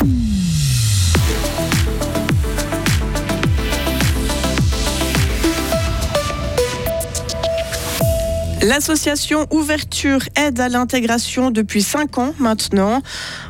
Mm. L'association Ouverture aide à l'intégration depuis cinq ans maintenant.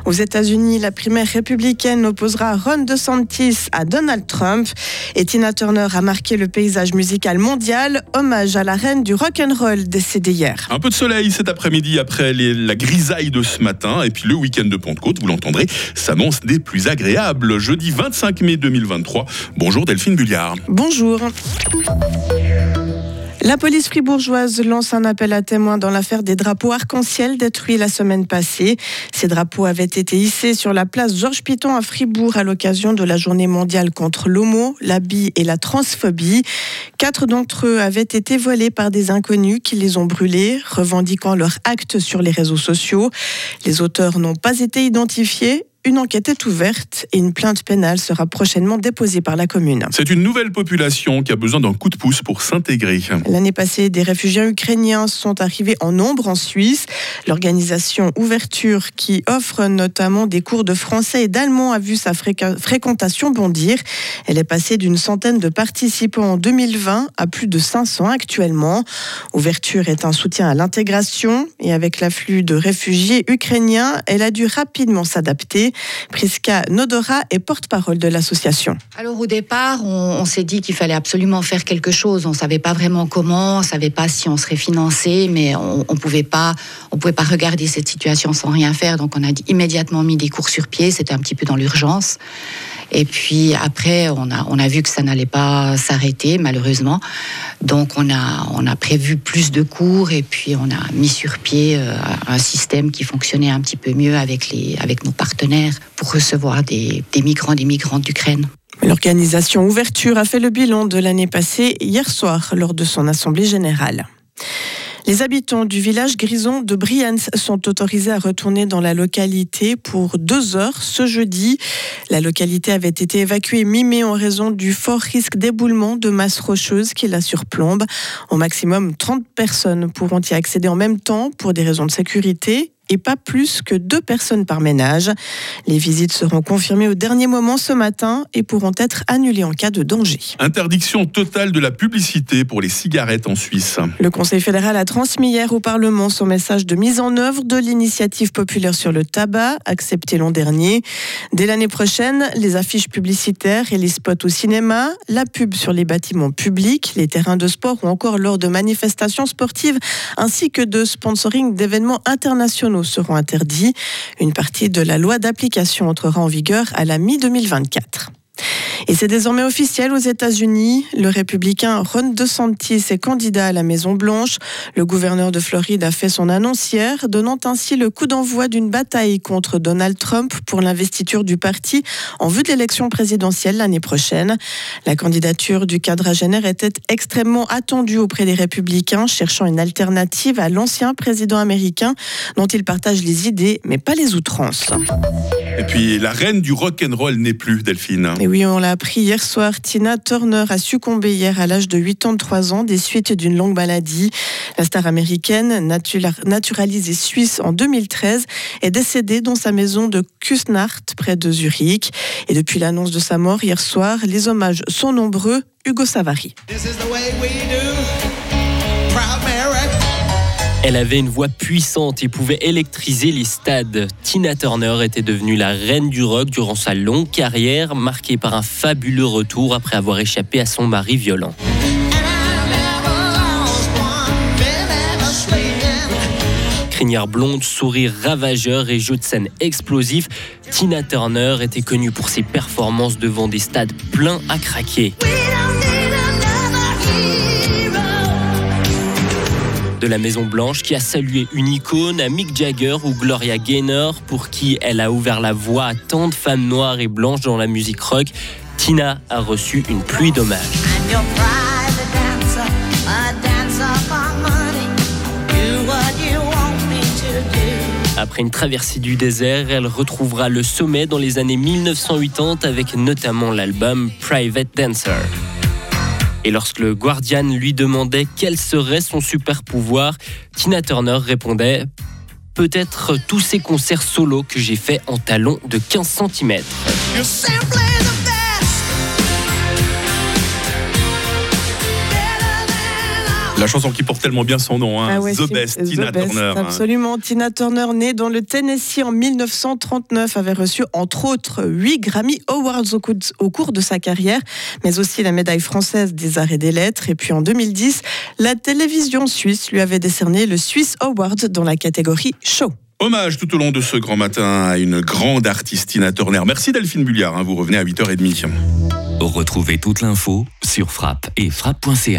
Aux États-Unis, la primaire républicaine opposera Ron DeSantis à Donald Trump. Et Tina Turner a marqué le paysage musical mondial. Hommage à la reine du rock and roll décédée hier. Un peu de soleil cet après-midi après la grisaille de ce matin. Et puis le week-end de Pentecôte, vous l'entendrez, s'annonce des plus agréables. Jeudi 25 mai 2023. Bonjour Delphine Bulliard. Bonjour. La police fribourgeoise lance un appel à témoins dans l'affaire des drapeaux arc-en-ciel détruits la semaine passée. Ces drapeaux avaient été hissés sur la place Georges Piton à Fribourg à l'occasion de la journée mondiale contre l'homo, la et la transphobie. Quatre d'entre eux avaient été volés par des inconnus qui les ont brûlés, revendiquant leur acte sur les réseaux sociaux. Les auteurs n'ont pas été identifiés une enquête est ouverte et une plainte pénale sera prochainement déposée par la commune. C'est une nouvelle population qui a besoin d'un coup de pouce pour s'intégrer. L'année passée, des réfugiés ukrainiens sont arrivés en nombre en Suisse. L'organisation Ouverture, qui offre notamment des cours de français et d'allemand, a vu sa fréquentation bondir. Elle est passée d'une centaine de participants en 2020 à plus de 500 actuellement. Ouverture est un soutien à l'intégration et avec l'afflux de réfugiés ukrainiens, elle a dû rapidement s'adapter. Priska Nodora est porte-parole de l'association. Alors au départ, on, s'est dit qu'il fallait absolument faire quelque chose. On ne savait pas vraiment comment, on ne savait pas si on serait financé, mais on ne pouvait pas, on pouvait pas regarder cette situation sans rien faire. Donc on a immédiatement mis des cours sur pied. C'était un petit peu dans l'urgence. Et puis après, on a, on a vu que ça n'allait pas s'arrêter, malheureusement. Donc on a, on a prévu plus de cours et puis on a mis sur pied euh, un système qui fonctionnait un petit peu mieux avec, les, avec nos partenaires pour recevoir des, des migrants, des migrantes d'Ukraine. L'organisation Ouverture a fait le bilan de l'année passée hier soir lors de son assemblée générale. Les habitants du village grison de Brienz sont autorisés à retourner dans la localité pour deux heures ce jeudi. La localité avait été évacuée mi-mai en raison du fort risque d'éboulement de masse rocheuse qui la surplombe. Au maximum, 30 personnes pourront y accéder en même temps pour des raisons de sécurité et pas plus que deux personnes par ménage. Les visites seront confirmées au dernier moment ce matin et pourront être annulées en cas de danger. Interdiction totale de la publicité pour les cigarettes en Suisse. Le Conseil fédéral a transmis hier au Parlement son message de mise en œuvre de l'initiative populaire sur le tabac, acceptée l'an dernier. Dès l'année prochaine, les affiches publicitaires et les spots au cinéma, la pub sur les bâtiments publics, les terrains de sport ou encore lors de manifestations sportives, ainsi que de sponsoring d'événements internationaux seront interdits. Une partie de la loi d'application entrera en vigueur à la mi-2024. Et c'est désormais officiel aux États-Unis. Le républicain Ron DeSantis est candidat à la Maison-Blanche. Le gouverneur de Floride a fait son annonce hier, donnant ainsi le coup d'envoi d'une bataille contre Donald Trump pour l'investiture du parti en vue de l'élection présidentielle l'année prochaine. La candidature du quadragénaire était extrêmement attendue auprès des républicains, cherchant une alternative à l'ancien président américain dont il partage les idées, mais pas les outrances. Et puis la reine du rock and roll n'est plus Delphine. Et oui, on l'a appris hier soir. Tina Turner a succombé hier à l'âge de 83 ans des suites d'une longue maladie. La star américaine, naturalisée suisse en 2013, est décédée dans sa maison de Kusnacht, près de Zurich. Et depuis l'annonce de sa mort hier soir, les hommages sont nombreux. Hugo Savary. Elle avait une voix puissante et pouvait électriser les stades. Tina Turner était devenue la reine du rock durant sa longue carrière, marquée par un fabuleux retour après avoir échappé à son mari violent. Crinière blonde, sourire ravageur et jeu de scène explosif, Tina Turner était connue pour ses performances devant des stades pleins à craquer. De la Maison Blanche qui a salué une icône à Mick Jagger ou Gloria Gaynor pour qui elle a ouvert la voie à tant de femmes noires et blanches dans la musique rock. Tina a reçu une pluie d'hommages. Après une traversée du désert, elle retrouvera le sommet dans les années 1980 avec notamment l'album Private Dancer. Et lorsque le Guardian lui demandait quel serait son super pouvoir, Tina Turner répondait peut-être tous ces concerts solo que j'ai fait en talons de 15 cm. La chanson qui porte tellement bien son nom, hein. Ah ouais, The Best, The Tina Best, Turner. hein. Absolument. Tina Turner, née dans le Tennessee en 1939, avait reçu entre autres 8 Grammy Awards au cours, de, au cours de sa carrière, mais aussi la médaille française des arts et des lettres. Et puis en 2010, la télévision suisse lui avait décerné le Swiss Award dans la catégorie show. Hommage tout au long de ce grand matin à une grande artiste, Tina Turner. Merci Delphine Bulliard, hein. vous revenez à 8h30. Retrouvez toute l'info sur frappe et frappe.ch.